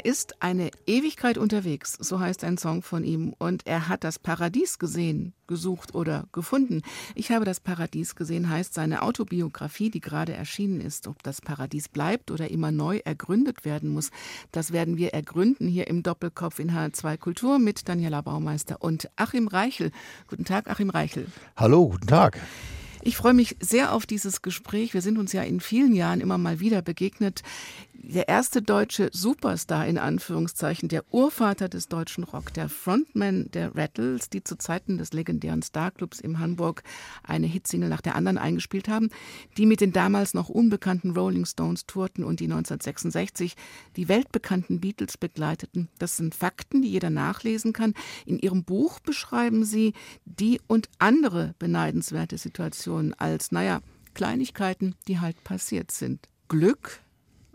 er ist eine Ewigkeit unterwegs, so heißt ein Song von ihm, und er hat das Paradies gesehen, gesucht oder gefunden. Ich habe das Paradies gesehen, heißt seine Autobiografie, die gerade erschienen ist. Ob das Paradies bleibt oder immer neu ergründet werden muss, das werden wir ergründen hier im Doppelkopf in H2 Kultur mit Daniela Baumeister und Achim Reichel. Guten Tag, Achim Reichel. Hallo, guten Tag. Ich freue mich sehr auf dieses Gespräch. Wir sind uns ja in vielen Jahren immer mal wieder begegnet der erste deutsche Superstar in Anführungszeichen, der Urvater des deutschen Rock, der Frontman der Rattles, die zu Zeiten des legendären Starclubs in Hamburg eine Hitsingle nach der anderen eingespielt haben, die mit den damals noch unbekannten Rolling Stones tourten und die 1966 die weltbekannten Beatles begleiteten. Das sind Fakten, die jeder nachlesen kann. In ihrem Buch beschreiben sie die und andere beneidenswerte Situationen als, naja, Kleinigkeiten, die halt passiert sind. Glück,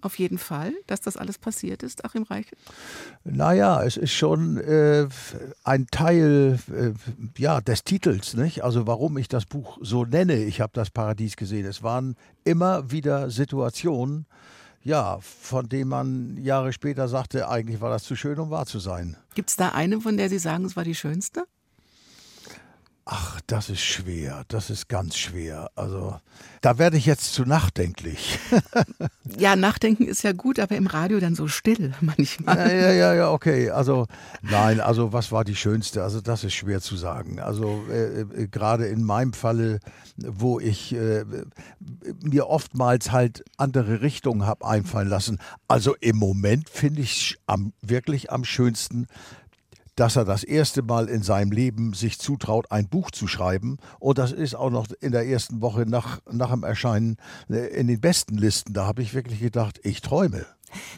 auf jeden Fall, dass das alles passiert ist, Achim Reichel? Naja, es ist schon äh, ein Teil äh, ja, des Titels. Nicht? Also warum ich das Buch so nenne, ich habe das Paradies gesehen. Es waren immer wieder Situationen, ja, von denen man Jahre später sagte, eigentlich war das zu schön, um wahr zu sein. Gibt es da eine, von der Sie sagen, es war die schönste? Ach, das ist schwer. Das ist ganz schwer. Also, da werde ich jetzt zu nachdenklich. ja, nachdenken ist ja gut, aber im Radio dann so still manchmal. Ja, ja, ja, ja, okay. Also, nein, also, was war die schönste? Also, das ist schwer zu sagen. Also, äh, äh, gerade in meinem Falle, wo ich äh, mir oftmals halt andere Richtungen habe einfallen lassen. Also, im Moment finde ich am, wirklich am schönsten, dass er das erste Mal in seinem Leben sich zutraut, ein Buch zu schreiben. Und das ist auch noch in der ersten Woche nach, nach dem Erscheinen äh, in den besten Listen. Da habe ich wirklich gedacht, ich träume.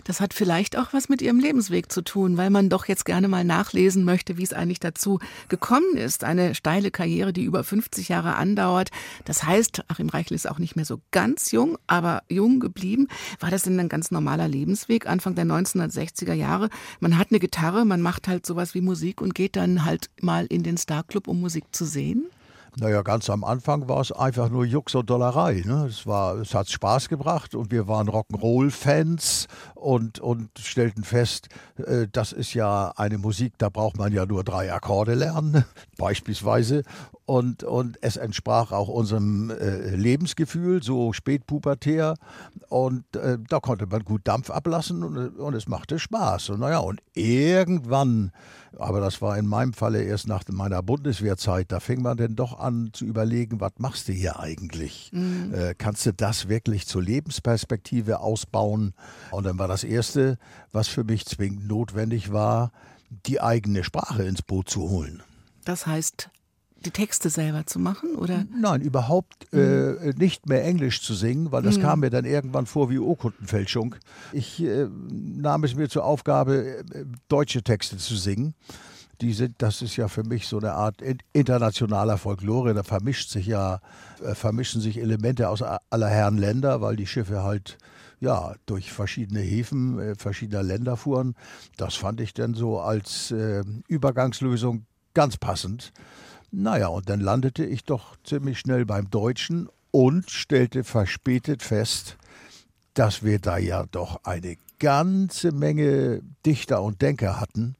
Das hat vielleicht auch was mit Ihrem Lebensweg zu tun, weil man doch jetzt gerne mal nachlesen möchte, wie es eigentlich dazu gekommen ist. Eine steile Karriere, die über 50 Jahre andauert. Das heißt, Achim Reichel ist auch nicht mehr so ganz jung, aber jung geblieben. War das denn ein ganz normaler Lebensweg Anfang der 1960er Jahre? Man hat eine Gitarre, man macht halt sowas wie Musik und geht dann halt mal in den Starclub, um Musik zu sehen? Naja, ganz am Anfang war es einfach nur Jux und Dollerei. Ne? Es, war, es hat Spaß gebracht und wir waren Rock'n'Roll-Fans und, und stellten fest, äh, das ist ja eine Musik, da braucht man ja nur drei Akkorde lernen, beispielsweise. Und, und es entsprach auch unserem äh, Lebensgefühl, so spätpubertär. Und äh, da konnte man gut Dampf ablassen und, und es machte Spaß. Und naja, und irgendwann, aber das war in meinem Falle erst nach meiner Bundeswehrzeit, da fing man denn doch an zu überlegen, was machst du hier eigentlich? Mhm. Äh, kannst du das wirklich zur Lebensperspektive ausbauen? Und dann war das Erste, was für mich zwingend notwendig war, die eigene Sprache ins Boot zu holen. Das heißt, die Texte selber zu machen, oder? Nein, überhaupt mhm. äh, nicht mehr Englisch zu singen, weil das mhm. kam mir dann irgendwann vor wie Urkundenfälschung. Ich äh, nahm es mir zur Aufgabe, äh, deutsche Texte zu singen. Die sind, das ist ja für mich so eine Art internationaler Folklore. Da vermischt sich ja, äh, vermischen sich Elemente aus aller Herren Länder, weil die Schiffe halt ja, durch verschiedene Häfen äh, verschiedener Länder fuhren. Das fand ich dann so als äh, Übergangslösung ganz passend. Naja, und dann landete ich doch ziemlich schnell beim Deutschen und stellte verspätet fest, dass wir da ja doch eine ganze Menge Dichter und Denker hatten,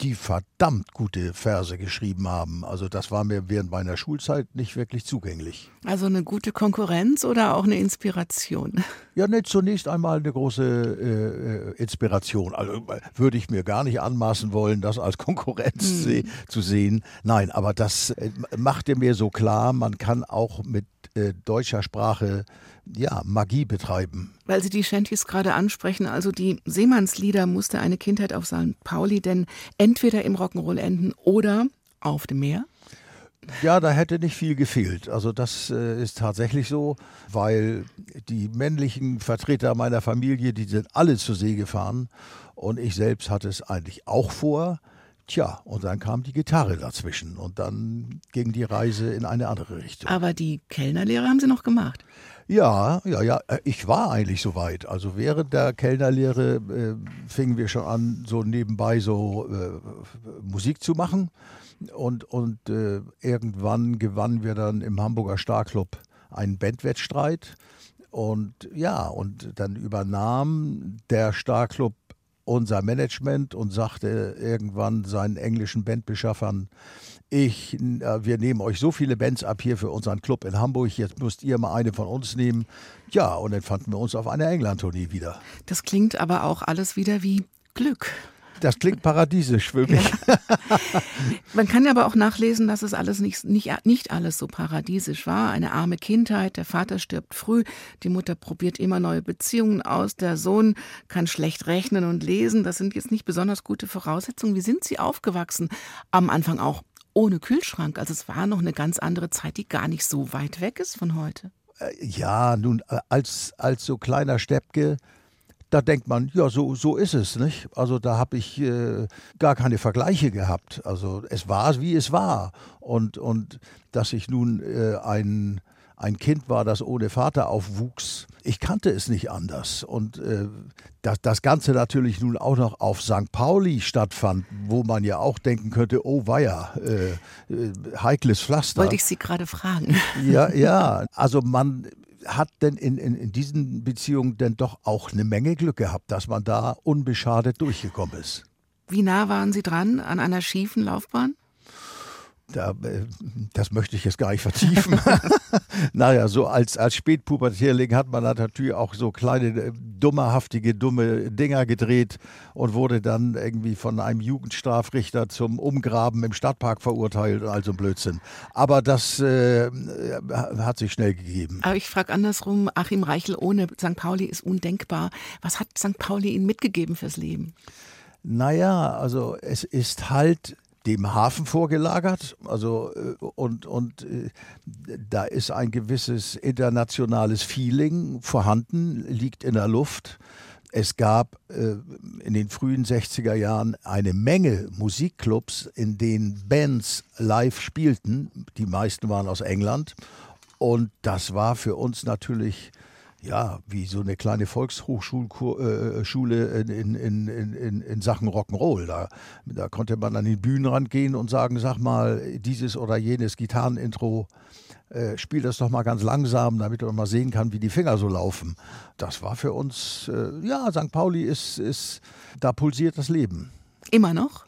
die verdammt gute Verse geschrieben haben. Also das war mir während meiner Schulzeit nicht wirklich zugänglich. Also eine gute Konkurrenz oder auch eine Inspiration? Ja, ne, zunächst einmal eine große äh, äh Inspiration. Also würde ich mir gar nicht anmaßen wollen, das als Konkurrenz hm. zu sehen. Nein, aber das äh, machte mir so klar, man kann auch mit äh, deutscher Sprache ja, Magie betreiben. Weil Sie die Shanties gerade ansprechen, also die Seemannslieder musste eine Kindheit auf St. Pauli denn entweder im Rock'n'Roll enden oder auf dem Meer? Ja, da hätte nicht viel gefehlt. Also das äh, ist tatsächlich so, weil die männlichen Vertreter meiner Familie, die sind alle zur See gefahren und ich selbst hatte es eigentlich auch vor Tja, und dann kam die Gitarre dazwischen und dann ging die Reise in eine andere Richtung. Aber die Kellnerlehre haben Sie noch gemacht? Ja, ja, ja. Äh, ich war eigentlich soweit. Also während der Kellnerlehre äh, fingen wir schon an, so nebenbei so äh, Musik zu machen. Und, und äh, irgendwann gewannen wir dann im Hamburger Starclub einen Bandwettstreit. Und ja, und dann übernahm der Starclub unser Management und sagte irgendwann seinen englischen Bandbeschaffern, ich, äh, wir nehmen euch so viele Bands ab hier für unseren Club in Hamburg, jetzt müsst ihr mal eine von uns nehmen. Ja, und dann fanden wir uns auf einer England-Tournee wieder. Das klingt aber auch alles wieder wie Glück. Das klingt paradiesisch für mich. Ja. Man kann aber auch nachlesen, dass es alles nicht, nicht, nicht alles so paradiesisch war. Eine arme Kindheit, der Vater stirbt früh, die Mutter probiert immer neue Beziehungen aus, der Sohn kann schlecht rechnen und lesen. Das sind jetzt nicht besonders gute Voraussetzungen. Wie sind Sie aufgewachsen? Am Anfang auch ohne Kühlschrank. Also es war noch eine ganz andere Zeit, die gar nicht so weit weg ist von heute. Äh, ja, nun äh, als, als so kleiner Steppke, da denkt man, ja, so, so ist es, nicht? Also da habe ich äh, gar keine Vergleiche gehabt. Also es war, wie es war. Und, und dass ich nun äh, ein ein Kind war, das ohne Vater aufwuchs. Ich kannte es nicht anders. Und äh, dass das Ganze natürlich nun auch noch auf St. Pauli stattfand, wo man ja auch denken könnte, oh weia, äh, äh, heikles Pflaster. Wollte ich Sie gerade fragen. Ja, ja. Also man hat denn in, in, in diesen Beziehungen denn doch auch eine Menge Glück gehabt, dass man da unbeschadet durchgekommen ist. Wie nah waren Sie dran an einer schiefen Laufbahn? Da, äh, das möchte ich jetzt gar nicht vertiefen. naja, so als, als Spätpubertierling hat man natürlich auch so kleine, äh, dummerhaftige, dumme Dinger gedreht und wurde dann irgendwie von einem Jugendstrafrichter zum Umgraben im Stadtpark verurteilt und also Blödsinn. Aber das äh, hat sich schnell gegeben. Aber ich frage andersrum, Achim Reichel ohne St. Pauli ist undenkbar. Was hat St. Pauli Ihnen mitgegeben fürs Leben? Naja, also es ist halt dem Hafen vorgelagert. Also äh, und, und äh, da ist ein gewisses internationales Feeling vorhanden, liegt in der Luft. Es gab äh, in den frühen 60er Jahren eine Menge Musikclubs, in denen Bands live spielten. Die meisten waren aus England. Und das war für uns natürlich ja, wie so eine kleine Volkshochschule äh, in, in, in, in, Sachen Rock'n'Roll. Da, da konnte man an den Bühnenrand gehen und sagen, sag mal, dieses oder jenes Gitarrenintro, äh, spiel das doch mal ganz langsam, damit man mal sehen kann, wie die Finger so laufen. Das war für uns, äh, ja, St. Pauli ist, ist, da pulsiert das Leben. Immer noch?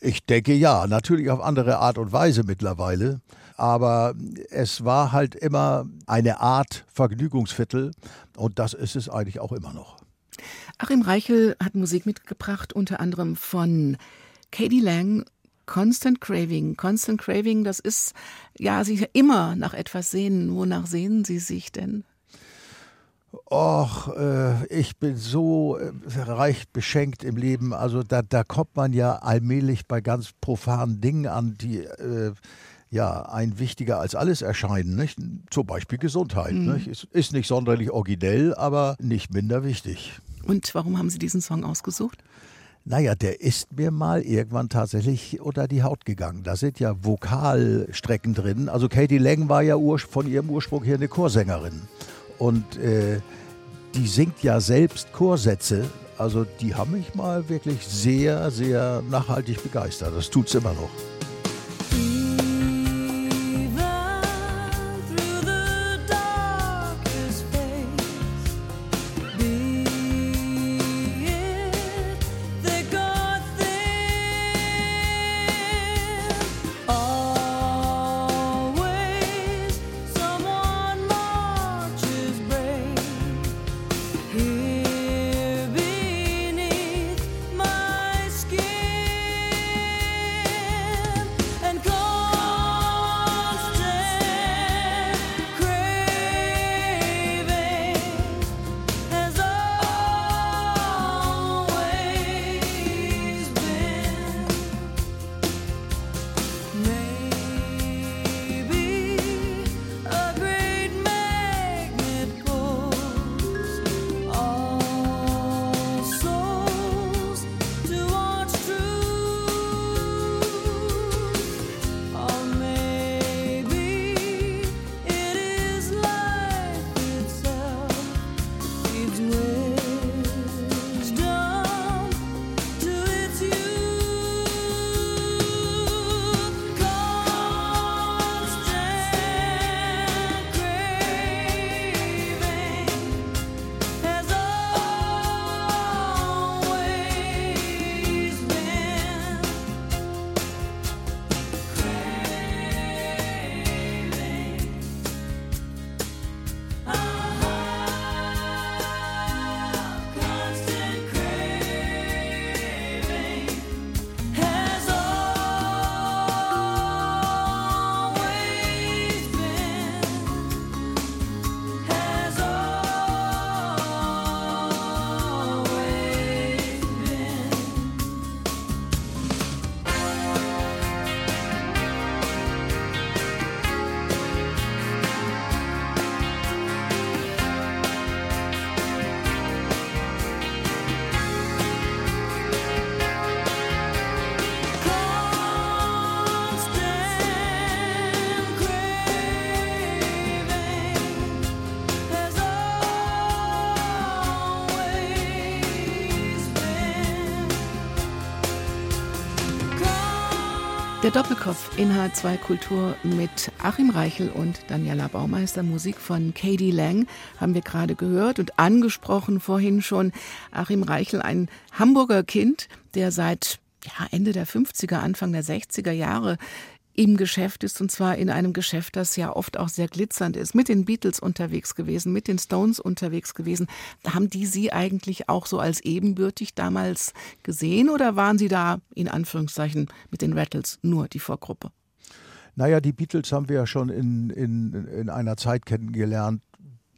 Ich denke ja, natürlich auf andere Art und Weise mittlerweile aber es war halt immer eine Art Vergnügungsviertel und das ist es eigentlich auch immer noch. Achim Reichel hat Musik mitgebracht, unter anderem von Katie Lang Constant Craving. Constant Craving, das ist ja sich immer nach etwas sehnen. Wonach sehnen Sie sich denn? Och, äh, ich bin so äh, reich beschenkt im Leben. Also da, da kommt man ja allmählich bei ganz profanen Dingen an, die äh, ja, ein wichtiger als alles erscheinen, nicht? zum Beispiel Gesundheit. Mhm. Nicht? Ist, ist nicht sonderlich originell, aber nicht minder wichtig. Und warum haben Sie diesen Song ausgesucht? Naja, der ist mir mal irgendwann tatsächlich unter die Haut gegangen. Da sind ja Vokalstrecken drin. Also Katie Lang war ja von ihrem Ursprung her eine Chorsängerin. Und äh, die singt ja selbst Chorsätze. Also die haben mich mal wirklich sehr, sehr nachhaltig begeistert. Das tut es immer noch. Der Doppelkopf in H2 Kultur mit Achim Reichel und Daniela Baumeister. Musik von Katie Lang haben wir gerade gehört und angesprochen vorhin schon. Achim Reichel, ein Hamburger Kind, der seit ja, Ende der 50er, Anfang der 60er Jahre im Geschäft ist und zwar in einem Geschäft, das ja oft auch sehr glitzernd ist, mit den Beatles unterwegs gewesen, mit den Stones unterwegs gewesen. Haben die Sie eigentlich auch so als ebenbürtig damals gesehen oder waren Sie da in Anführungszeichen mit den Rattles nur die Vorgruppe? Naja, die Beatles haben wir ja schon in, in, in einer Zeit kennengelernt.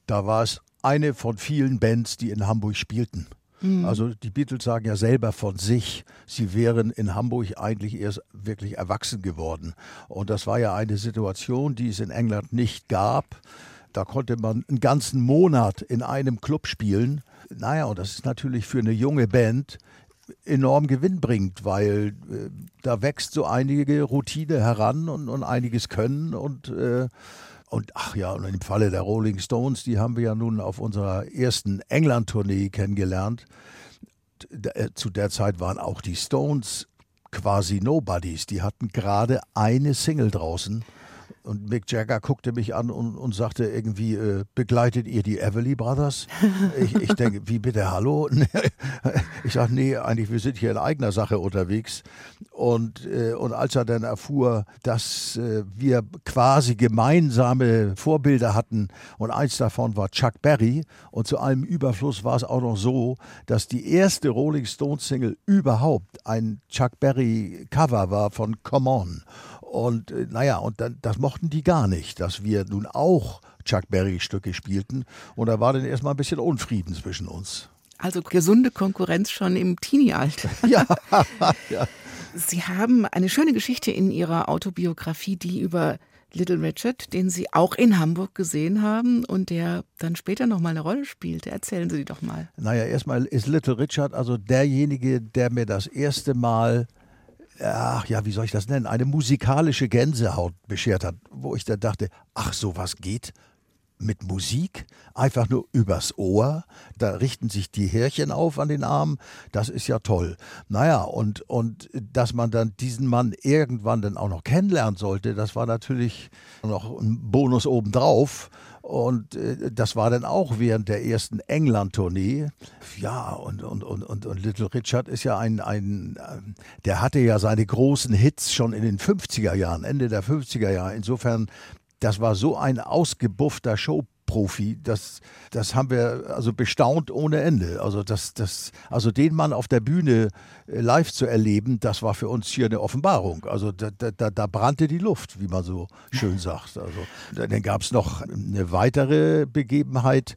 Da war es eine von vielen Bands, die in Hamburg spielten. Mhm. Also die Beatles sagen ja selber von sich, sie wären in Hamburg eigentlich erst wirklich erwachsen geworden. Und das war ja eine Situation, die es in England nicht gab. Da konnte man einen ganzen Monat in einem Club spielen. Naja, und das ist natürlich für eine junge Band enorm gewinnbringend, weil äh, da wächst so einige Routine heran und, und einiges Können und äh, und ach ja, und im Falle der Rolling Stones, die haben wir ja nun auf unserer ersten England-Tournee kennengelernt. Äh, zu der Zeit waren auch die Stones quasi Nobodies. Die hatten gerade eine Single draußen und Mick Jagger guckte mich an und, und sagte irgendwie, äh, begleitet ihr die Everly Brothers? Ich, ich denke, wie bitte, hallo? ich sage, nee, eigentlich, wir sind hier in eigener Sache unterwegs. Und, äh, und als er dann erfuhr, dass äh, wir quasi gemeinsame Vorbilder hatten und eins davon war Chuck Berry und zu allem Überfluss war es auch noch so, dass die erste Rolling Stones Single überhaupt ein Chuck Berry Cover war von Come On. Und äh, naja, und dann, das mochten die gar nicht, dass wir nun auch Chuck Berry-Stücke spielten. Und da war dann erstmal ein bisschen Unfrieden zwischen uns. Also gesunde Konkurrenz schon im Teenie-Alter. Ja, ja. Sie haben eine schöne Geschichte in Ihrer Autobiografie, die über Little Richard, den Sie auch in Hamburg gesehen haben und der dann später nochmal eine Rolle spielte. Erzählen Sie die doch mal. Naja, erstmal ist Little Richard also derjenige, der mir das erste Mal ach ja, wie soll ich das nennen, eine musikalische Gänsehaut beschert hat, wo ich dann dachte, ach, sowas geht? Mit Musik, einfach nur übers Ohr, da richten sich die Härchen auf an den Armen, das ist ja toll. Naja, und, und dass man dann diesen Mann irgendwann dann auch noch kennenlernen sollte, das war natürlich noch ein Bonus obendrauf. Und äh, das war dann auch während der ersten England-Tournee. Ja, und, und, und, und, und Little Richard ist ja ein, ein, äh, der hatte ja seine großen Hits schon in den 50er Jahren, Ende der 50er Jahre. Insofern, das war so ein ausgebuffter Show Profi, das, das haben wir also bestaunt ohne Ende. Also, das, das, also den Mann auf der Bühne äh, live zu erleben, das war für uns hier eine Offenbarung. Also da, da, da brannte die Luft, wie man so schön sagt. Also, dann gab es noch eine weitere Begebenheit.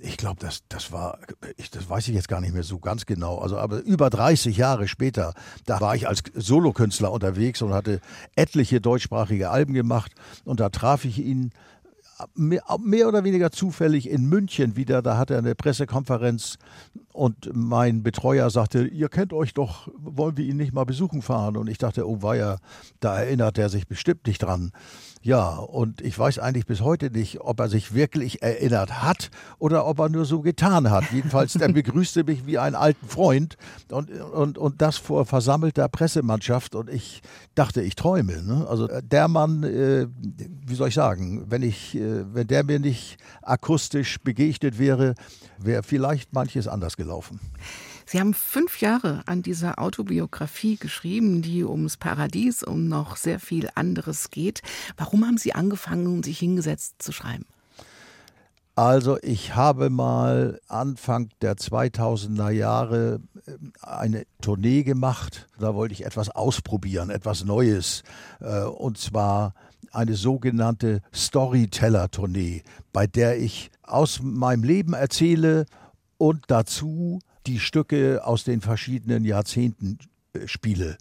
Ich glaube, das, das war, ich, das weiß ich jetzt gar nicht mehr so ganz genau. Also, aber über 30 Jahre später, da war ich als Solokünstler unterwegs und hatte etliche deutschsprachige Alben gemacht. Und da traf ich ihn mehr oder weniger zufällig in München wieder. Da hatte er eine Pressekonferenz und mein Betreuer sagte, ihr kennt euch doch, wollen wir ihn nicht mal besuchen fahren? Und ich dachte, oh weia, da erinnert er sich bestimmt nicht dran. Ja, und ich weiß eigentlich bis heute nicht, ob er sich wirklich erinnert hat oder ob er nur so getan hat. Jedenfalls, der begrüßte mich wie einen alten Freund und, und, und das vor versammelter Pressemannschaft. Und ich dachte, ich träume. Ne? Also äh, der Mann, äh, wie soll ich sagen, wenn, ich, äh, wenn der mir nicht akustisch begegnet wäre, wäre vielleicht manches anders gelaufen. Sie haben fünf Jahre an dieser Autobiografie geschrieben, die ums Paradies, um noch sehr viel anderes geht. Warum haben Sie angefangen, sich hingesetzt zu schreiben? Also ich habe mal Anfang der 2000er Jahre äh, eine Tournee gemacht. Da wollte ich etwas ausprobieren, etwas Neues. Äh, und zwar eine sogenannte Storyteller-Tournee, bei der ich aus meinem Leben erzähle und dazu die Stücke aus den verschiedenen Jahrzehnten äh, spiele.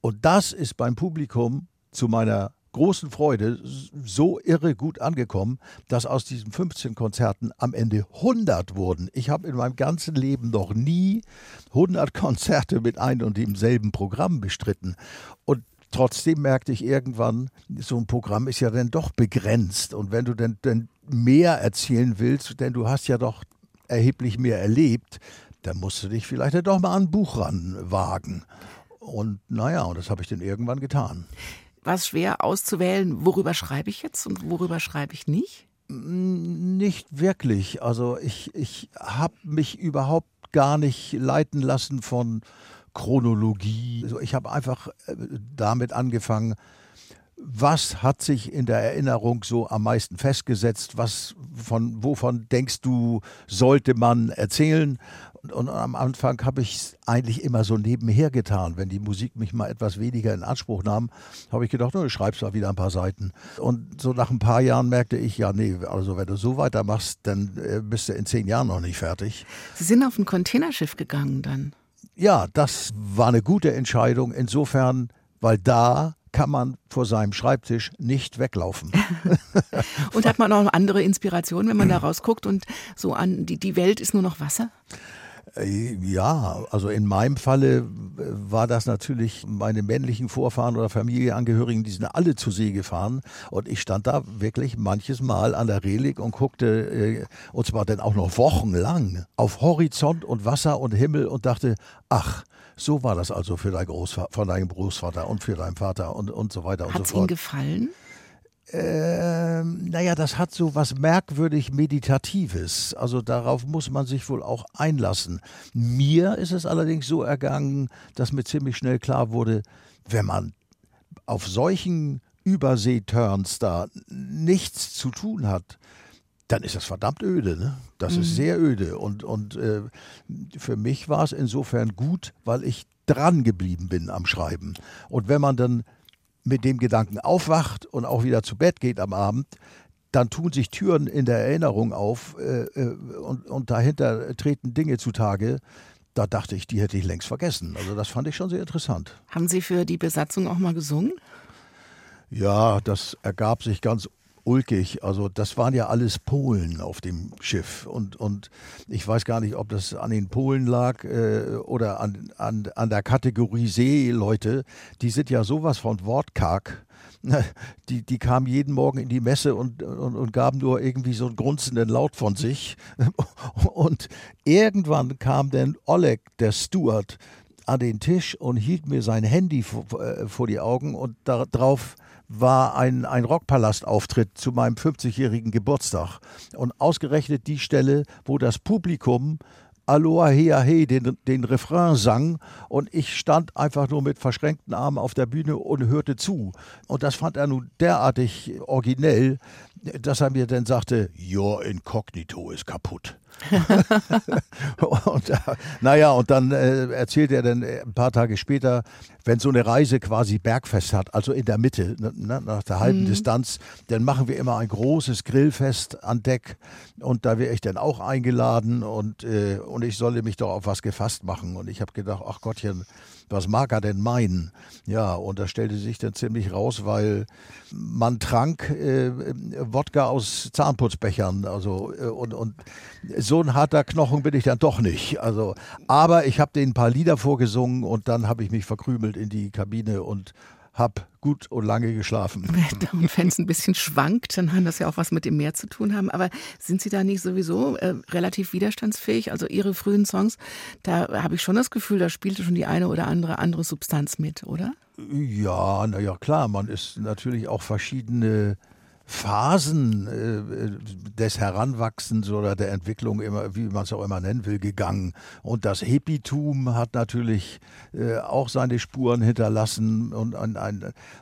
Und das ist beim Publikum zu meiner großen Freude so irre gut angekommen, dass aus diesen 15 Konzerten am Ende 100 wurden. Ich habe in meinem ganzen Leben noch nie 100 Konzerte mit einem und demselben Programm bestritten. Und trotzdem merkte ich irgendwann, so ein Programm ist ja dann doch begrenzt. Und wenn du denn, denn mehr erzählen willst, denn du hast ja doch erheblich mehr erlebt, dann musst du dich vielleicht doch mal an ein Buch ranwagen. Und naja, und das habe ich dann irgendwann getan. War es schwer auszuwählen, worüber schreibe ich jetzt und worüber schreibe ich nicht? Nicht wirklich. Also ich, ich habe mich überhaupt gar nicht leiten lassen von Chronologie. Also ich habe einfach äh, damit angefangen, was hat sich in der Erinnerung so am meisten festgesetzt? Was von wovon denkst du, sollte man erzählen? Und, und am Anfang habe ich es eigentlich immer so nebenher getan. Wenn die Musik mich mal etwas weniger in Anspruch nahm, habe ich gedacht, oh, du schreibst da wieder ein paar Seiten. Und so nach ein paar Jahren merkte ich, ja, nee, also wenn du so weitermachst, dann äh, bist du in zehn Jahren noch nicht fertig. Sie sind auf ein Containerschiff gegangen dann. Ja, das war eine gute Entscheidung. Insofern, weil da kann man vor seinem Schreibtisch nicht weglaufen. und hat man auch andere Inspirationen, wenn man da rausguckt und so an, die, die Welt ist nur noch Wasser? Äh, ja, also in meinem Falle äh, war das natürlich meine männlichen Vorfahren oder Familienangehörigen, die sind alle zur See gefahren und ich stand da wirklich manches Mal an der Relik und guckte, äh, und zwar dann auch noch wochenlang, auf Horizont und Wasser und Himmel und dachte, ach, so war das also für dein Großvater, von deinem Großvater und für deinen Vater und, und so weiter und Hat's so fort. Hat es Ihnen gefallen? Ähm, naja, das hat so was merkwürdig Meditatives. Also darauf muss man sich wohl auch einlassen. Mir ist es allerdings so ergangen, dass mir ziemlich schnell klar wurde, wenn man auf solchen Überseeturns da nichts zu tun hat, dann ist das verdammt öde. Ne? Das mhm. ist sehr öde. Und, und äh, für mich war es insofern gut, weil ich dran geblieben bin am Schreiben. Und wenn man dann mit dem Gedanken aufwacht und auch wieder zu Bett geht am Abend, dann tun sich Türen in der Erinnerung auf äh, äh, und, und dahinter treten Dinge zutage. Da dachte ich, die hätte ich längst vergessen. Also das fand ich schon sehr interessant. Haben Sie für die Besatzung auch mal gesungen? Ja, das ergab sich ganz ulkig. Also das waren ja alles Polen auf dem Schiff. Und, und ich weiß gar nicht, ob das an den Polen lag äh, oder an, an, an der Kategorie Seeleute. Die sind ja sowas von wortkarg. Die, die kamen jeden Morgen in die Messe und, und, und gaben nur irgendwie so einen grunzenden Laut von sich. Und irgendwann kam dann Oleg, der Steward, an den Tisch und hielt mir sein Handy vor, äh, vor die Augen und darauf war ein, ein Rockpalast-Auftritt zu meinem 50-jährigen Geburtstag. Und ausgerechnet die Stelle, wo das Publikum Aloha Hea He den, den Refrain sang und ich stand einfach nur mit verschränkten Armen auf der Bühne und hörte zu. Und das fand er nun derartig originell, dass er mir dann sagte, Your Incognito ist kaputt. und, äh, naja, und dann äh, erzählt er dann äh, ein paar Tage später, wenn so eine Reise quasi Bergfest hat, also in der Mitte, ne, ne nach der halben mhm. Distanz, dann machen wir immer ein großes Grillfest an Deck und da wäre ich dann auch eingeladen und, äh, und ich solle mich doch auf was gefasst machen. Und ich habe gedacht, ach Gottchen, was mag er denn meinen? Ja, und das stellte sich dann ziemlich raus, weil man trank äh, Wodka aus Zahnputzbechern. Also, äh, und, und so ein harter Knochen bin ich dann doch nicht. Also, aber ich habe denen ein paar Lieder vorgesungen und dann habe ich mich verkrümelt in die Kabine und habe gut und lange geschlafen. Und wenn es ein bisschen schwankt, dann kann das ja auch was mit dem Meer zu tun haben. Aber sind Sie da nicht sowieso äh, relativ widerstandsfähig? Also Ihre frühen Songs, da habe ich schon das Gefühl, da spielte schon die eine oder andere andere Substanz mit, oder? Ja, naja, klar, man ist natürlich auch verschiedene Phasen äh, des Heranwachsens oder der Entwicklung, immer, wie man es auch immer nennen will, gegangen. Und das Hippitum hat natürlich äh, auch seine Spuren hinterlassen. Und, und,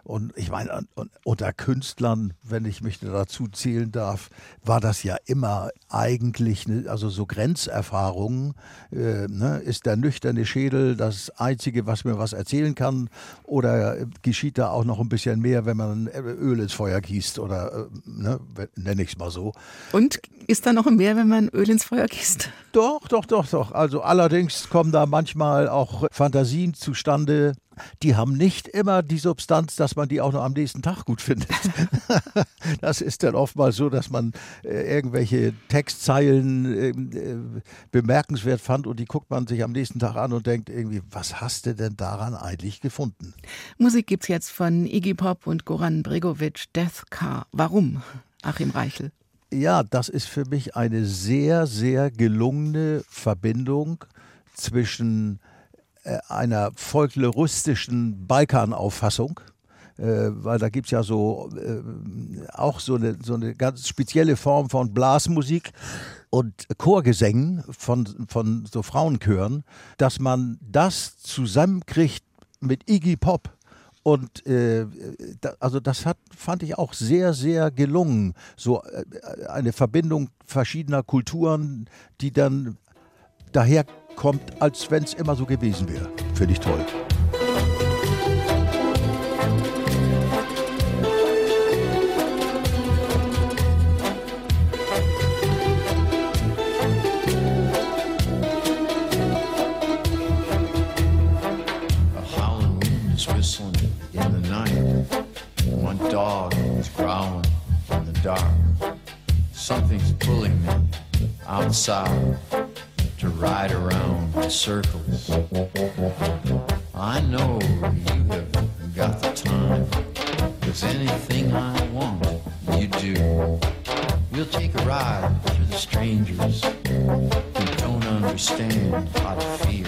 und ich meine, unter Künstlern, wenn ich mich dazu zählen darf, war das ja immer eigentlich, ne, also so Grenzerfahrungen. Äh, ne? Ist der nüchterne Schädel das Einzige, was mir was erzählen kann? Oder geschieht da auch noch ein bisschen mehr, wenn man Öl ins Feuer gießt oder äh, ne, nenne ich es mal so. Und ist da noch mehr, wenn man Öl ins Feuer gießt? Doch, doch, doch, doch. Also allerdings kommen da manchmal auch Fantasien zustande, die haben nicht immer die Substanz, dass man die auch noch am nächsten Tag gut findet. das ist dann oftmals so, dass man äh, irgendwelche Textzeilen ähm, äh, bemerkenswert fand und die guckt man sich am nächsten Tag an und denkt irgendwie, was hast du denn daran eigentlich gefunden? Musik gibt es jetzt von Iggy Pop und Goran Bregovic, Death Car. Warum, Achim Reichel? Ja, das ist für mich eine sehr, sehr gelungene Verbindung zwischen einer folkloristischen Balkanauffassung. Äh, weil da gibt es ja so äh, auch so eine, so eine ganz spezielle Form von Blasmusik und Chorgesängen von, von so Frauenchören, dass man das zusammenkriegt mit Iggy Pop. Und äh, da, also das hat, fand ich auch sehr, sehr gelungen. So äh, eine Verbindung verschiedener Kulturen, die dann daherkommt, als wenn es immer so gewesen wäre. Finde ich toll. Something's pulling me outside to ride around in circles. I know you have got the time. Cause anything I want, you do. We'll take a ride through the strangers who don't understand how to feel.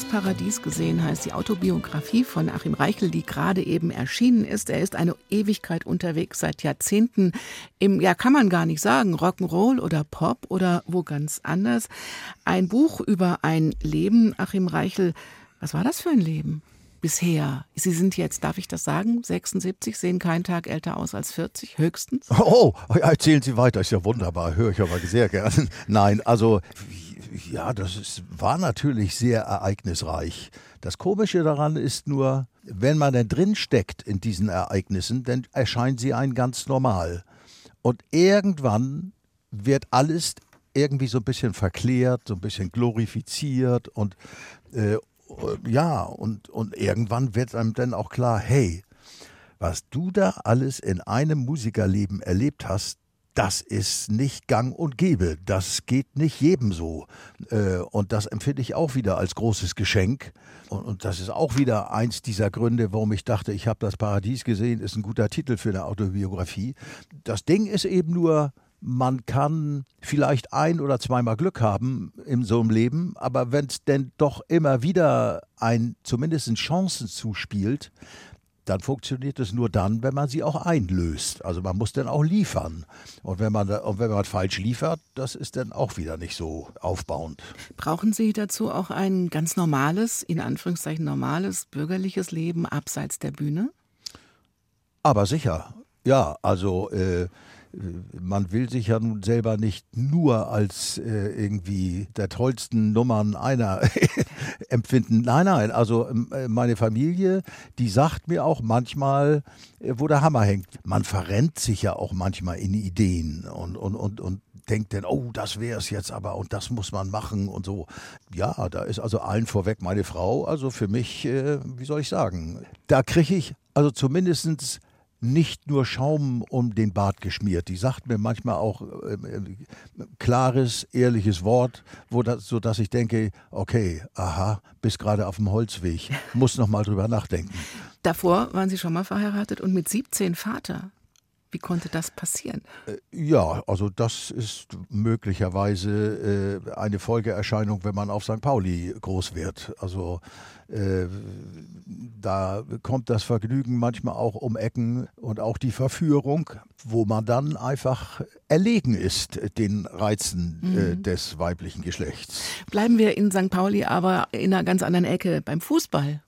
Das Paradies gesehen, heißt die Autobiografie von Achim Reichel, die gerade eben erschienen ist. Er ist eine Ewigkeit unterwegs, seit Jahrzehnten im, ja, kann man gar nicht sagen, Rock'n'Roll oder Pop oder wo ganz anders. Ein Buch über ein Leben, Achim Reichel. Was war das für ein Leben? bisher? Sie sind jetzt, darf ich das sagen, 76, sehen keinen Tag älter aus als 40, höchstens? Oh, erzählen Sie weiter, ist ja wunderbar, höre ich aber sehr gern. Nein, also ja, das ist, war natürlich sehr ereignisreich. Das Komische daran ist nur, wenn man dann drin steckt in diesen Ereignissen, dann erscheinen sie einem ganz normal. Und irgendwann wird alles irgendwie so ein bisschen verklärt, so ein bisschen glorifiziert und äh, ja, und, und irgendwann wird einem dann auch klar, hey, was du da alles in einem Musikerleben erlebt hast, das ist nicht gang und gäbe. Das geht nicht jedem so. Äh, und das empfinde ich auch wieder als großes Geschenk. Und das ist auch wieder eins dieser Gründe, warum ich dachte, ich habe das Paradies gesehen, ist ein guter Titel für eine Autobiografie. Das Ding ist eben nur, man kann vielleicht ein oder zweimal Glück haben in so einem Leben, aber wenn es denn doch immer wieder ein zumindest Chancen zuspielt, dann funktioniert es nur dann, wenn man sie auch einlöst. Also man muss dann auch liefern. Und wenn man, und wenn man falsch liefert, das ist dann auch wieder nicht so aufbauend. Brauchen Sie dazu auch ein ganz normales, in Anführungszeichen normales, bürgerliches Leben abseits der Bühne? Aber sicher. Ja, also äh, man will sich ja nun selber nicht nur als äh, irgendwie der tollsten Nummern einer empfinden. Nein, nein, also ähm, äh, meine Familie, die sagt mir auch manchmal, äh, wo der Hammer hängt. Man verrennt sich ja auch manchmal in Ideen und, und, und, und denkt dann, oh, das wäre es jetzt aber und das muss man machen und so. Ja, da ist also allen vorweg meine Frau, also für mich, äh, wie soll ich sagen, da kriege ich also zumindest nicht nur Schaum um den Bart geschmiert. Die sagt mir manchmal auch äh, äh, klares, ehrliches Wort, wo das, sodass ich denke, okay, aha, bist gerade auf dem Holzweg, muss noch mal drüber nachdenken. Davor waren Sie schon mal verheiratet und mit 17 Vater. Wie konnte das passieren? Äh, ja, also das ist möglicherweise äh, eine Folgeerscheinung, wenn man auf St. Pauli groß wird. Also äh, da kommt das Vergnügen manchmal auch um Ecken und auch die Verführung, wo man dann einfach erlegen ist den Reizen äh, mhm. des weiblichen Geschlechts. Bleiben wir in St. Pauli aber in einer ganz anderen Ecke beim Fußball.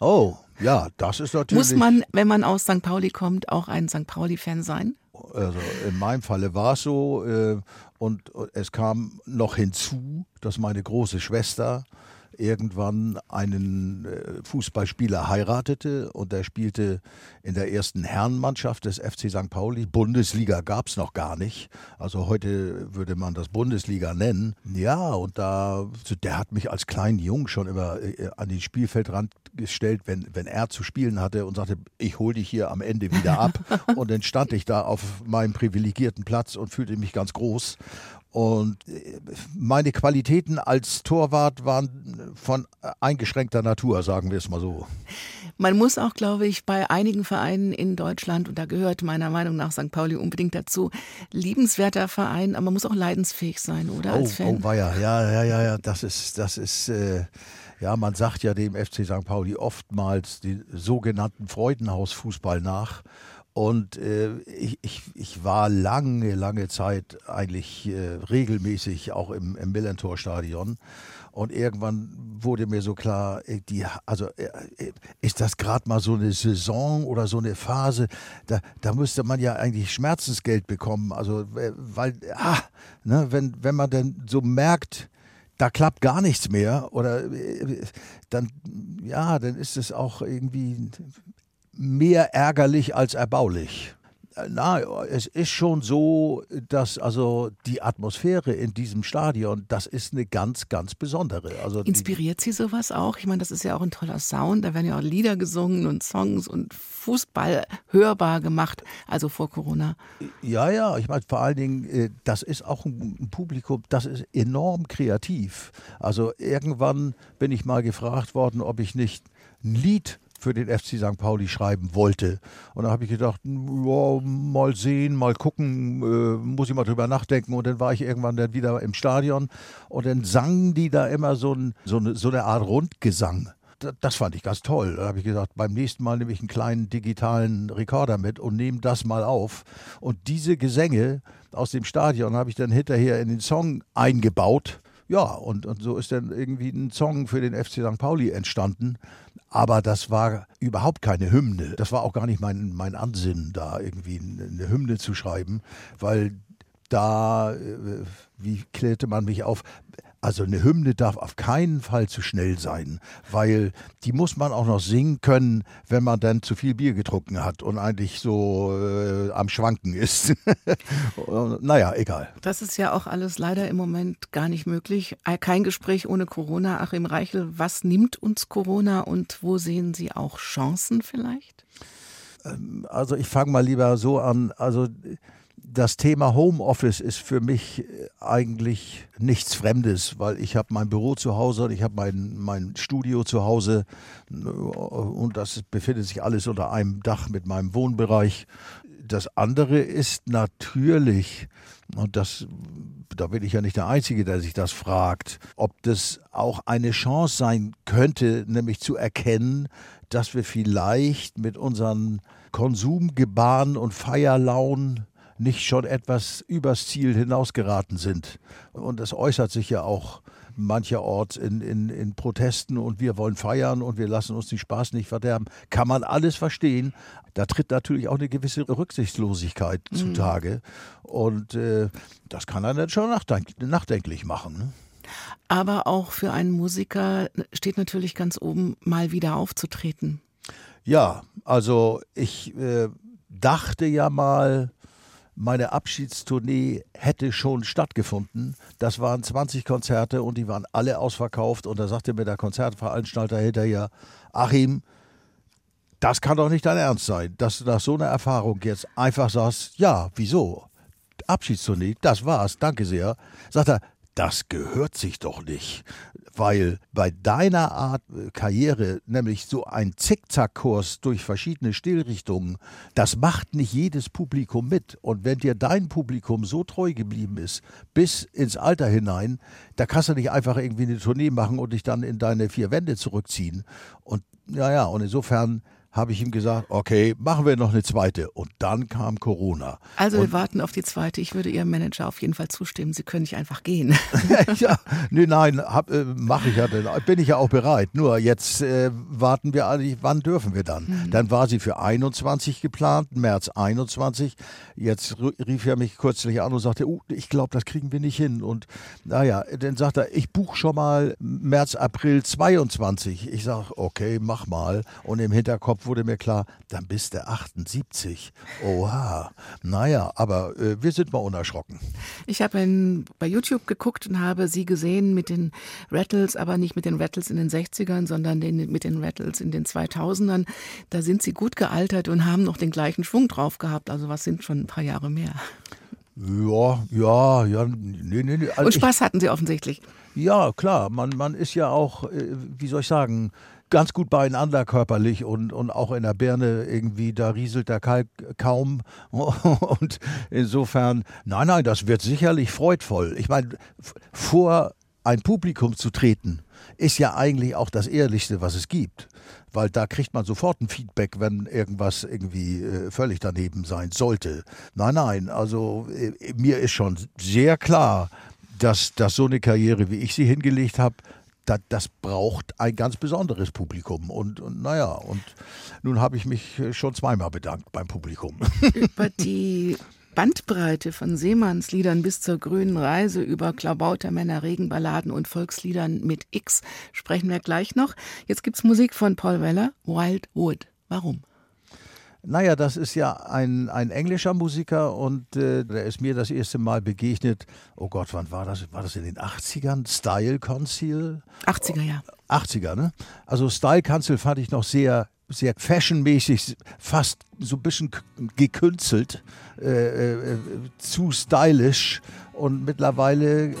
Oh, ja, das ist natürlich. Muss man, wenn man aus St. Pauli kommt, auch ein St. Pauli-Fan sein? Also in meinem Falle war es so. Äh, und es kam noch hinzu, dass meine große Schwester irgendwann einen äh, Fußballspieler heiratete und der spielte in der ersten Herrenmannschaft des FC St. Pauli. Bundesliga gab es noch gar nicht. Also heute würde man das Bundesliga nennen. Ja, und da, der hat mich als kleinen Jungen schon immer äh, an den Spielfeldrand gestellt, wenn, wenn er zu spielen hatte und sagte, ich hole dich hier am Ende wieder ab. und dann stand ich da auf meinem privilegierten Platz und fühlte mich ganz groß und äh, meine Qualitäten als Torwart waren von eingeschränkter Natur, sagen wir es mal so. Man muss auch, glaube ich, bei einigen Vereinen in Deutschland, und da gehört meiner Meinung nach St. Pauli unbedingt dazu, liebenswerter Verein, aber man muss auch leidensfähig sein, oder? Oh, oh, ja, ja, ja, ja, ja, das ist, das ist, äh, ja, man sagt ja dem FC St. Pauli oftmals den sogenannten Freudenhausfußball nach. Und äh, ich, ich, ich war lange, lange Zeit eigentlich äh, regelmäßig auch im, im Millentor-Stadion. Und irgendwann wurde mir so klar, äh, die, also äh, äh, ist das gerade mal so eine Saison oder so eine Phase, da, da müsste man ja eigentlich Schmerzensgeld bekommen. Also, weil, ah, ne, wenn, wenn man dann so merkt, da klappt gar nichts mehr oder dann, ja, dann ist es auch irgendwie mehr ärgerlich als erbaulich. Na, es ist schon so, dass also die Atmosphäre in diesem Stadion, das ist eine ganz, ganz besondere. Also Inspiriert Sie sowas auch? Ich meine, das ist ja auch ein toller Sound. Da werden ja auch Lieder gesungen und Songs und Fußball hörbar gemacht, also vor Corona. Ja, ja, ich meine vor allen Dingen, äh, das ist auch ein Publikum, das ist enorm kreativ. Also irgendwann bin ich mal gefragt worden, ob ich nicht ein Lied für den FC St. Pauli schreiben wollte. Und da habe ich gedacht, ja, mal sehen, mal gucken, äh, muss ich mal drüber nachdenken. Und dann war ich irgendwann dann wieder im Stadion und dann sangen die da immer so, ein, so, eine, so eine Art Rundgesang das fand ich ganz toll. Da habe ich gesagt, beim nächsten Mal nehme ich einen kleinen digitalen Rekorder mit und nehme das mal auf. Und diese Gesänge aus dem Stadion habe ich dann hinterher in den Song eingebaut. Ja, und, und so ist dann irgendwie ein Song für den FC St. Pauli entstanden. Aber das war überhaupt keine Hymne. Das war auch gar nicht mein, mein Ansinnen, da irgendwie eine Hymne zu schreiben, weil da, äh, wie klärte man mich auf, also eine Hymne darf auf keinen Fall zu schnell sein, weil die muss man auch noch singen können, wenn man dann zu viel Bier getrunken hat und eigentlich so äh, am Schwanken ist. naja, egal. Das ist ja auch alles leider im Moment gar nicht möglich. Äh, kein Gespräch ohne Corona. Achim Reichel, was nimmt uns Corona und wo sehen Sie auch Chancen vielleicht? Ähm, also ich fange mal lieber so an. Also das Thema Homeoffice ist für mich äh, eigentlich nichts Fremdes, weil ich habe mein Büro zu Hause ich habe mein, mein Studio zu Hause und das befindet sich alles unter einem Dach mit meinem Wohnbereich. Das andere ist natürlich, und das, da bin ich ja nicht der Einzige, der sich das fragt, ob das auch eine Chance sein könnte, nämlich zu erkennen, dass wir vielleicht mit unseren Konsumgebaren und Feierlaunen nicht schon etwas übers Ziel hinausgeraten sind. Und das äußert sich ja auch mancherorts in, in, in Protesten und wir wollen feiern und wir lassen uns den Spaß nicht verderben. Kann man alles verstehen. Da tritt natürlich auch eine gewisse Rücksichtslosigkeit mhm. zutage. Und äh, das kann einen schon nachdenk nachdenklich machen. Ne? Aber auch für einen Musiker steht natürlich ganz oben, mal wieder aufzutreten. Ja, also ich äh, dachte ja mal, meine Abschiedstournee hätte schon stattgefunden. Das waren 20 Konzerte und die waren alle ausverkauft. Und da sagte mir der Konzertveranstalter hinterher, Achim, das kann doch nicht dein Ernst sein, dass du nach so einer Erfahrung jetzt einfach sagst, ja, wieso? Abschiedstournee, das war's, danke sehr. Sagt er, das gehört sich doch nicht weil bei deiner Art äh, Karriere, nämlich so ein Zickzackkurs durch verschiedene Stilrichtungen, das macht nicht jedes Publikum mit. Und wenn dir dein Publikum so treu geblieben ist, bis ins Alter hinein, da kannst du nicht einfach irgendwie eine Tournee machen und dich dann in deine vier Wände zurückziehen. Und ja, ja, und insofern habe ich ihm gesagt, okay, machen wir noch eine zweite. Und dann kam Corona. Also und wir warten auf die zweite. Ich würde Ihrem Manager auf jeden Fall zustimmen. Sie können nicht einfach gehen. ja, nee, nein, äh, mache ich ja, bin ich ja auch bereit. Nur jetzt äh, warten wir alle, wann dürfen wir dann? Mhm. Dann war sie für 21 geplant, März 21. Jetzt rief er mich kürzlich an und sagte, uh, ich glaube, das kriegen wir nicht hin. Und naja, dann sagt er, ich buche schon mal März, April 22. Ich sage, okay, mach mal. Und im Hinterkopf wurde mir klar, dann bist du 78. Oha. Naja, aber äh, wir sind mal unerschrocken. Ich habe bei YouTube geguckt und habe sie gesehen mit den Rattles, aber nicht mit den Rattles in den 60ern, sondern den, mit den Rattles in den 2000ern. Da sind sie gut gealtert und haben noch den gleichen Schwung drauf gehabt. Also was sind schon ein paar Jahre mehr. Ja, ja, ja, nee, nee, nee. Also und Spaß ich, hatten sie offensichtlich. Ja, klar. Man, man ist ja auch, äh, wie soll ich sagen, ganz gut beieinander körperlich und, und auch in der Birne irgendwie, da rieselt der Kalk kaum. Und insofern, nein, nein, das wird sicherlich freudvoll. Ich meine, vor ein Publikum zu treten, ist ja eigentlich auch das Ehrlichste, was es gibt. Weil da kriegt man sofort ein Feedback, wenn irgendwas irgendwie äh, völlig daneben sein sollte. Nein, nein, also äh, mir ist schon sehr klar, dass, dass so eine Karriere, wie ich sie hingelegt habe, das, das, braucht ein ganz besonderes Publikum. Und, und naja, und nun habe ich mich schon zweimal bedankt beim Publikum. Über die Bandbreite von Seemannsliedern bis zur grünen Reise über Klabautermänner, Regenballaden und Volksliedern mit X sprechen wir gleich noch. Jetzt gibt es Musik von Paul Weller, Wild Wood. Warum? Naja, das ist ja ein, ein englischer Musiker und äh, der ist mir das erste Mal begegnet. Oh Gott, wann war das? War das in den 80ern? Style Council? 80er, ja. 80er, ne? Also Style Council fand ich noch sehr sehr fashionmäßig, fast so ein bisschen gekünstelt, äh, äh, zu stylisch und mittlerweile äh,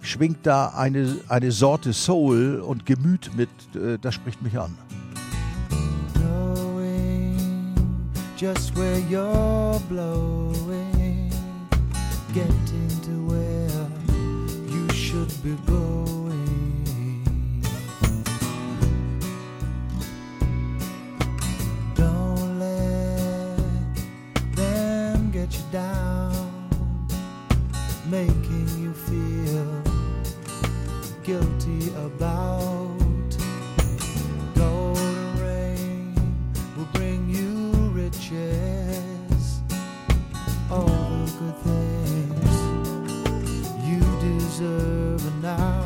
schwingt da eine, eine Sorte Soul und Gemüt mit, äh, das spricht mich an. Just where you're blowing, getting to where you should be going. Don't let them get you down, making the things you deserve enough.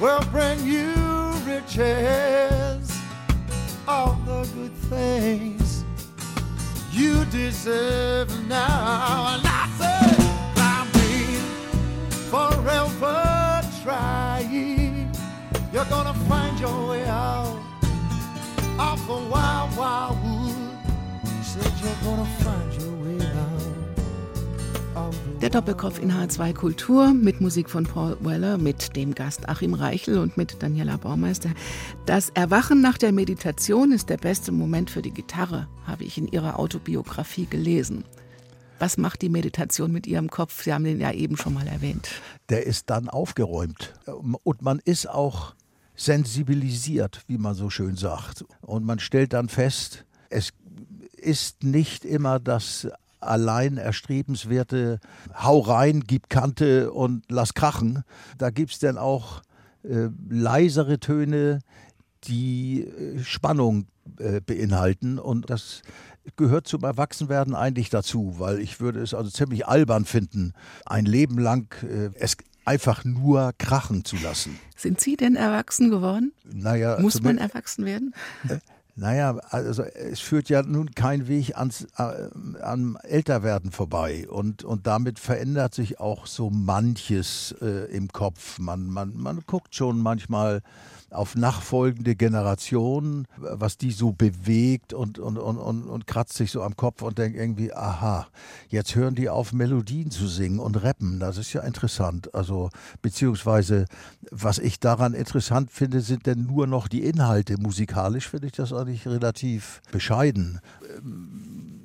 Will bring you riches, all the good things you deserve now. And I say, climb me forever trying. You're gonna find your way out of the wild, wild wood. Said you're gonna find Der Doppelkopf in H2 Kultur mit Musik von Paul Weller, mit dem Gast Achim Reichel und mit Daniela Baumeister. Das Erwachen nach der Meditation ist der beste Moment für die Gitarre, habe ich in Ihrer Autobiografie gelesen. Was macht die Meditation mit Ihrem Kopf? Sie haben den ja eben schon mal erwähnt. der ist dann aufgeräumt. Und man ist auch sensibilisiert, wie man so schön sagt. Und man stellt dann fest, es ist nicht immer das allein erstrebenswerte Hau rein, gib Kante und lass krachen. Da gibt es dann auch äh, leisere Töne, die äh, Spannung äh, beinhalten. Und das gehört zum Erwachsenwerden eigentlich dazu, weil ich würde es also ziemlich albern finden, ein Leben lang äh, es einfach nur krachen zu lassen. Sind Sie denn erwachsen geworden? Naja, Muss man erwachsen werden? naja, also es führt ja nun kein Weg ans, äh, am Älterwerden vorbei und, und damit verändert sich auch so manches äh, im Kopf. Man, man, man guckt schon manchmal auf nachfolgende Generationen, was die so bewegt und, und, und, und, und kratzt sich so am Kopf und denkt irgendwie, aha, jetzt hören die auf, Melodien zu singen und rappen. Das ist ja interessant. Also, beziehungsweise, was ich daran interessant finde, sind denn nur noch die Inhalte. Musikalisch finde ich das eigentlich relativ bescheiden.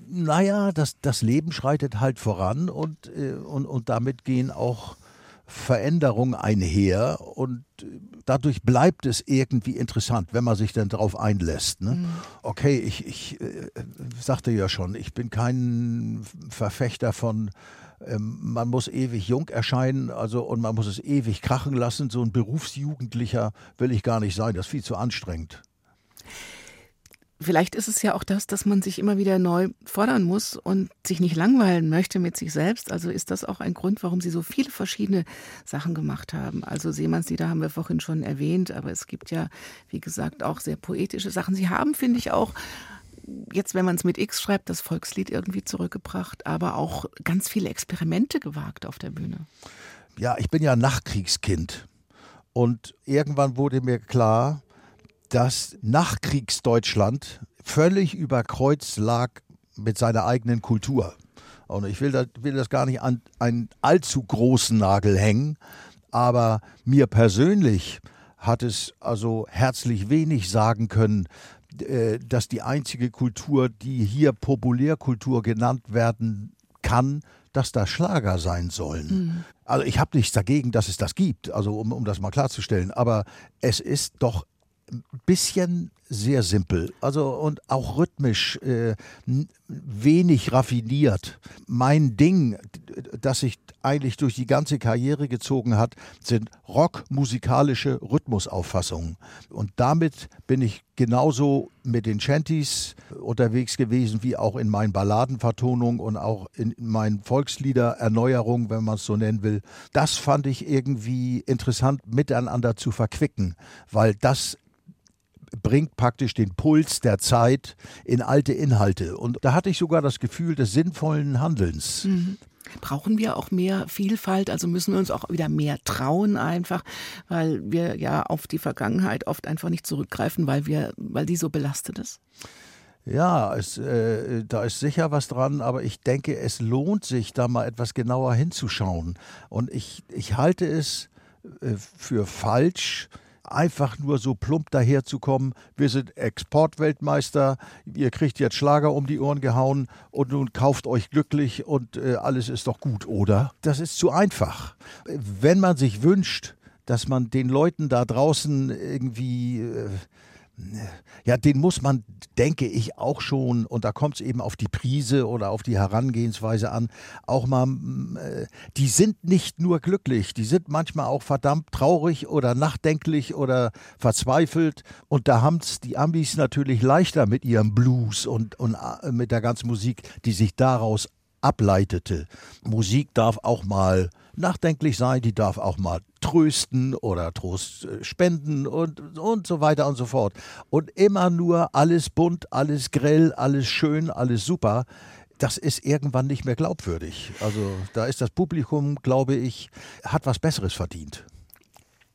Naja, das, das Leben schreitet halt voran und, äh, und, und damit gehen auch Veränderungen einher und dadurch bleibt es irgendwie interessant, wenn man sich dann darauf einlässt. Ne? Okay, ich, ich äh, sagte ja schon, ich bin kein Verfechter von ähm, man muss ewig jung erscheinen, also und man muss es ewig krachen lassen. So ein Berufsjugendlicher will ich gar nicht sein, das ist viel zu anstrengend. Vielleicht ist es ja auch das, dass man sich immer wieder neu fordern muss und sich nicht langweilen möchte mit sich selbst. Also ist das auch ein Grund, warum Sie so viele verschiedene Sachen gemacht haben. Also Seemannslieder haben wir vorhin schon erwähnt, aber es gibt ja, wie gesagt, auch sehr poetische Sachen. Sie haben, finde ich, auch jetzt, wenn man es mit X schreibt, das Volkslied irgendwie zurückgebracht, aber auch ganz viele Experimente gewagt auf der Bühne. Ja, ich bin ja Nachkriegskind. Und irgendwann wurde mir klar, dass Nachkriegsdeutschland völlig über Kreuz lag mit seiner eigenen Kultur. Und ich will das, will das gar nicht an einen allzu großen Nagel hängen, aber mir persönlich hat es also herzlich wenig sagen können, äh, dass die einzige Kultur, die hier Populärkultur genannt werden kann, dass da Schlager sein sollen. Also ich habe nichts dagegen, dass es das gibt, also um, um das mal klarzustellen, aber es ist doch bisschen sehr simpel, also und auch rhythmisch äh, wenig raffiniert. Mein Ding, das sich eigentlich durch die ganze Karriere gezogen hat, sind rockmusikalische Rhythmusauffassungen. Und damit bin ich genauso mit den Shanties unterwegs gewesen, wie auch in meinen Balladenvertonungen und auch in meinen Volksliedererneuerungen, wenn man es so nennen will. Das fand ich irgendwie interessant miteinander zu verquicken, weil das bringt praktisch den Puls der Zeit in alte Inhalte. Und da hatte ich sogar das Gefühl des sinnvollen Handelns. Brauchen wir auch mehr Vielfalt, also müssen wir uns auch wieder mehr trauen einfach, weil wir ja auf die Vergangenheit oft einfach nicht zurückgreifen, weil wir, weil die so belastet ist. Ja, es, äh, da ist sicher was dran, aber ich denke, es lohnt sich, da mal etwas genauer hinzuschauen. Und ich, ich halte es äh, für falsch, einfach nur so plump daherzukommen. Wir sind Exportweltmeister, ihr kriegt jetzt Schlager um die Ohren gehauen und nun kauft euch glücklich und äh, alles ist doch gut, oder? Das ist zu einfach. Wenn man sich wünscht, dass man den Leuten da draußen irgendwie äh, ja, den muss man, denke ich, auch schon, und da kommt es eben auf die Prise oder auf die Herangehensweise an, auch mal, mm, äh, die sind nicht nur glücklich, die sind manchmal auch verdammt traurig oder nachdenklich oder verzweifelt. Und da haben es die Ambis natürlich leichter mit ihrem Blues und, und äh, mit der ganzen Musik, die sich daraus ableitete. Musik darf auch mal nachdenklich sein, die darf auch mal trösten oder Trost äh, spenden und, und so weiter und so fort. Und immer nur alles bunt, alles grell, alles schön, alles super. Das ist irgendwann nicht mehr glaubwürdig. Also da ist das Publikum, glaube ich, hat was Besseres verdient.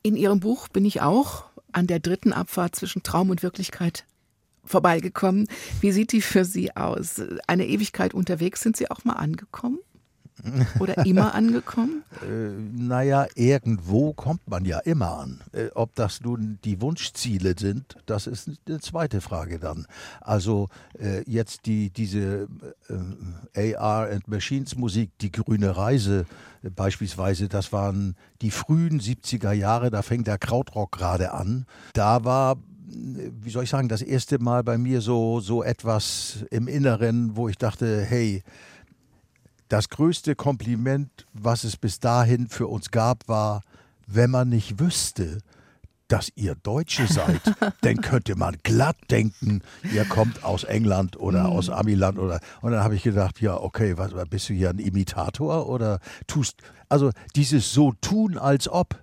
In Ihrem Buch bin ich auch an der dritten Abfahrt zwischen Traum und Wirklichkeit vorbeigekommen. Wie sieht die für Sie aus? Eine Ewigkeit unterwegs, sind Sie auch mal angekommen? Oder immer angekommen? äh, naja, irgendwo kommt man ja immer an. Äh, ob das nun die Wunschziele sind, das ist eine zweite Frage dann. Also äh, jetzt die, diese äh, AR and Machines Musik, die grüne Reise äh, beispielsweise, das waren die frühen 70er Jahre, da fängt der Krautrock gerade an. Da war wie soll ich sagen, das erste Mal bei mir so, so etwas im Inneren, wo ich dachte, hey, das größte Kompliment, was es bis dahin für uns gab, war, wenn man nicht wüsste, dass ihr Deutsche seid, dann könnte man glatt denken, ihr kommt aus England oder Mhm. aus Amiland oder und dann habe ich gedacht, ja, okay, was bist du hier ein Imitator oder tust also dieses so tun als ob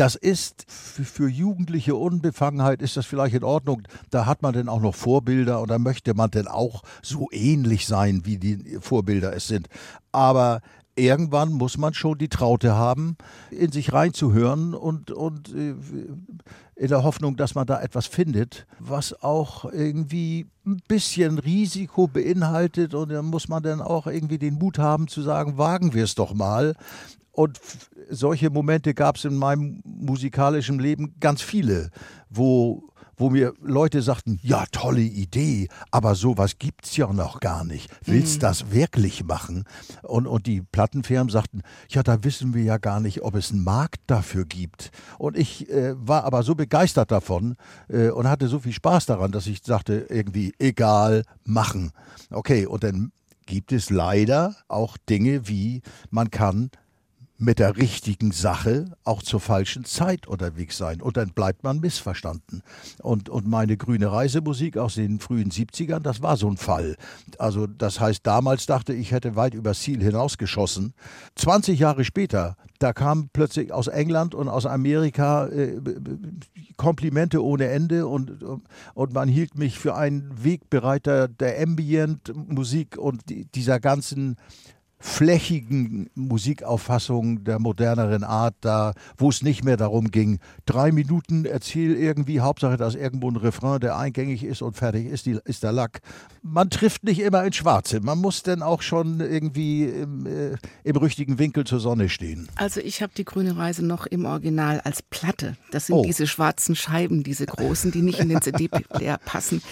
das ist für, jugendliche Unbefangenheit ist das vielleicht in Ordnung. Da hat man dann auch noch Vorbilder und da möchte man dann auch so ähnlich sein, wie die Vorbilder es sind. Aber irgendwann muss man schon die Traute haben, in sich reinzuhören und, und äh, in der Hoffnung, dass man da etwas findet, was auch irgendwie ein bisschen Risiko beinhaltet. Und dann muss man dann auch irgendwie den Mut haben zu sagen, wagen wir es doch mal. Und solche Momente gab es in meinem musikalischen Leben ganz viele, wo, wo mir Leute sagten, ja, tolle Idee, aber sowas gibt's ja noch gar nicht. Willst das wirklich machen? Und, und die Plattenfirmen sagten, ja, da wissen wir ja gar nicht, ob es einen Markt dafür gibt. Und ich äh, war aber so begeistert davon äh, und hatte so viel Spaß daran, dass ich sagte, irgendwie, egal, machen. Okay, und dann gibt es leider auch Dinge wie, man kann mit der richtigen Sache auch zur falschen Zeit unterwegs sein. Und dann bleibt man missverstanden. Und, und meine grüne Reisemusik aus den frühen 70ern, das war so ein Fall. Also das heißt, damals dachte ich, hätte weit übers Ziel hinausgeschossen. 20 Jahre später, da kamen plötzlich aus England und aus Amerika äh, Komplimente ohne Ende und, und man hielt mich für einen Wegbereiter der Ambient-Musik und die- dieser ganzen flächigen Musikauffassung der moderneren Art, da wo es nicht mehr darum ging, drei Minuten erzähl irgendwie, Hauptsache, dass irgendwo ein Refrain, der eingängig ist und fertig ist, die, ist der Lack. Man trifft nicht immer ins Schwarze. Man muss dann auch schon irgendwie im, äh, im richtigen Winkel zur Sonne stehen. Also ich habe die grüne Reise noch im Original als Platte. Das sind Oh. diese schwarzen Scheiben, diese großen, die nicht in den CD-Player passen.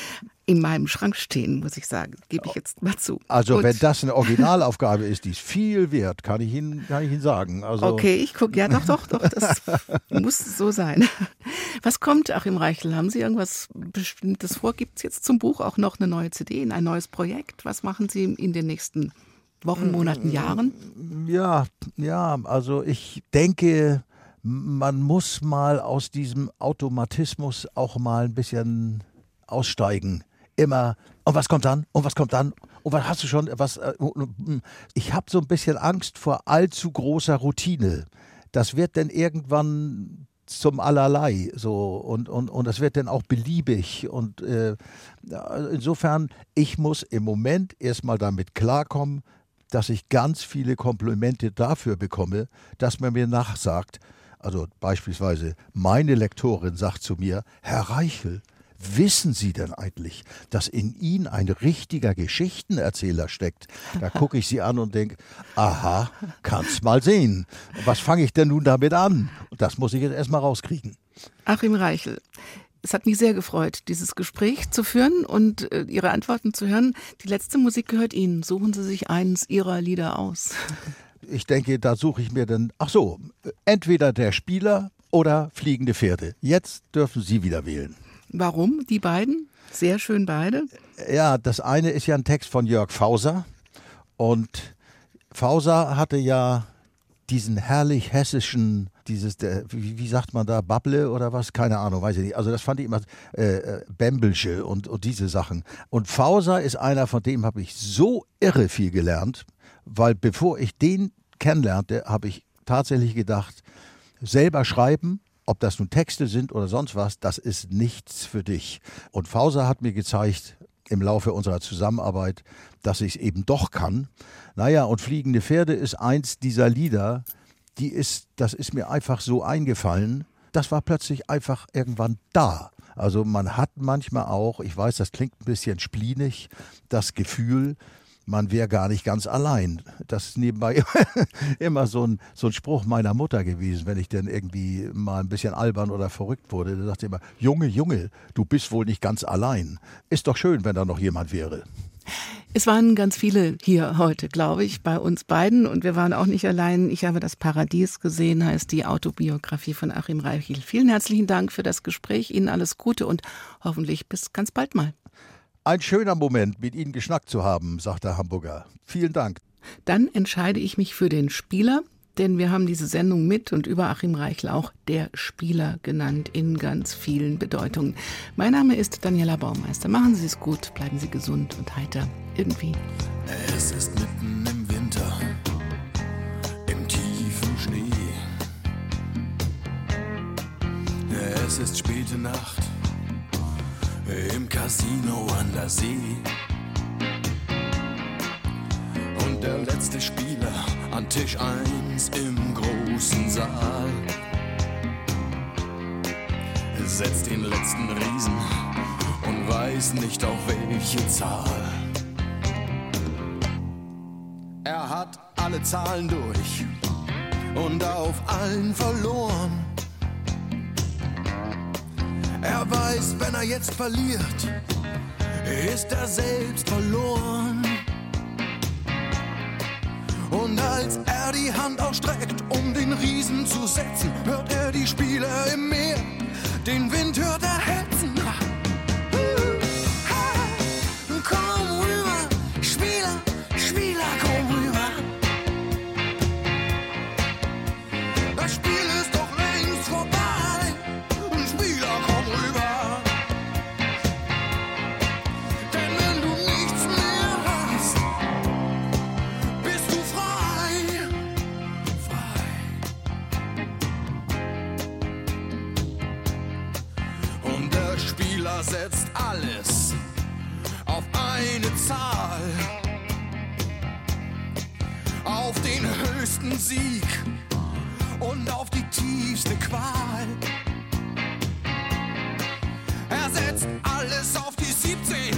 In meinem Schrank stehen, muss ich sagen. Gebe ich jetzt mal zu. Also Gut. wenn das eine Originalaufgabe ist, die ist viel wert, kann ich Ihnen, kann ich Ihnen sagen. Also, Okay, ich gucke. Ja, doch, doch, doch. Das muss so sein. Was kommt, Achim Reichel? Haben Sie irgendwas Bestimmtes vor? Gibt es jetzt zum Buch auch noch eine neue CD, ein neues Projekt? Was machen Sie in den nächsten Wochen, Monaten, Jahren? Ja, ja, also ich denke, man muss mal aus diesem Automatismus auch mal ein bisschen aussteigen. Immer, und was kommt dann? Und was kommt dann? Und was hast du schon? Was? äh, Ich habe so ein bisschen Angst vor allzu großer Routine. Das wird dann irgendwann zum Allerlei so und, und, und das wird dann auch beliebig und äh, insofern, ich muss im Moment erstmal damit klarkommen, dass ich ganz viele Komplimente dafür bekomme, dass man mir nachsagt, also beispielsweise meine Lektorin sagt zu mir, Herr Reichel, wissen Sie denn eigentlich, dass in Ihnen ein richtiger Geschichtenerzähler steckt? Da gucke ich sie an und denke, aha, kannst mal sehen. Was fange ich denn nun damit an? Und das muss ich jetzt erstmal rauskriegen. Achim Reichel. Es hat mich sehr gefreut, dieses Gespräch zu führen und äh, Ihre Antworten zu hören. Die letzte Musik gehört Ihnen. Suchen Sie sich eins Ihrer Lieder aus. Ich denke, da suche ich mir dann, ach so, entweder der Spieler oder fliegende Pferde. Jetzt dürfen Sie wieder wählen. Warum die beiden? Sehr schön beide. Ja, das eine ist ja ein Text von Jörg Fauser. Und Fauser hatte ja diesen herrlich hessischen, dieses, der, wie, wie, sagt man da, Babble oder was? Keine Ahnung, weiß ich nicht. Also das fand ich immer äh, äh Bämbelsche und, und diese Sachen. Und Fauser ist einer, von dem habe ich so irre viel gelernt, weil bevor ich den kennenlernte, habe ich tatsächlich gedacht, selber schreiben, ob das nun Texte sind oder sonst was, das ist nichts für dich. Und Fauser hat mir gezeigt, im Laufe unserer Zusammenarbeit, dass ich es eben doch kann. Naja, und Fliegende Pferde ist eins dieser Lieder, die ist, das ist mir einfach so eingefallen. Das war plötzlich einfach irgendwann da. Also man hat manchmal auch, ich weiß, das klingt ein bisschen splienig, das Gefühl, man wäre gar nicht ganz allein. Das ist nebenbei immer so ein, so ein Spruch meiner Mutter gewesen, wenn ich dann irgendwie mal ein bisschen albern oder verrückt wurde. Da sagte immer, Junge, Junge, du bist wohl nicht ganz allein. Ist doch schön, wenn da noch jemand wäre. Es waren ganz viele hier heute, glaube ich, bei uns beiden und wir waren auch nicht allein. Ich habe das Paradies gesehen, heißt die Autobiografie von Achim Reichel. Vielen herzlichen Dank für das Gespräch. Ihnen alles Gute und hoffentlich bis ganz bald mal. Ein schöner Moment, mit Ihnen geschnackt zu haben, sagt der Hamburger. Vielen Dank. Dann entscheide ich mich für den Spieler, denn wir haben diese Sendung mit und über Achim Reichel auch der Spieler genannt in ganz vielen Bedeutungen. Mein Name ist Daniela Baumeister. Machen Sie es gut, bleiben Sie gesund und heiter. Irgendwie. Es ist mitten im Winter, im tiefen Schnee. Es ist späte Nacht im Casino an der See. Und der letzte Spieler an Tisch 1 im großen Saal setzt den letzten Riesen und weiß nicht auf welche Zahl. Er hat alle Zahlen durch und auf allen verloren. Er weiß, wenn er jetzt verliert, ist er selbst verloren. Und als er die Hand ausstreckt, um den Riesen zu setzen, hört er die Spieler im Meer. Den Wind hört er hetzen. Vieni da qui.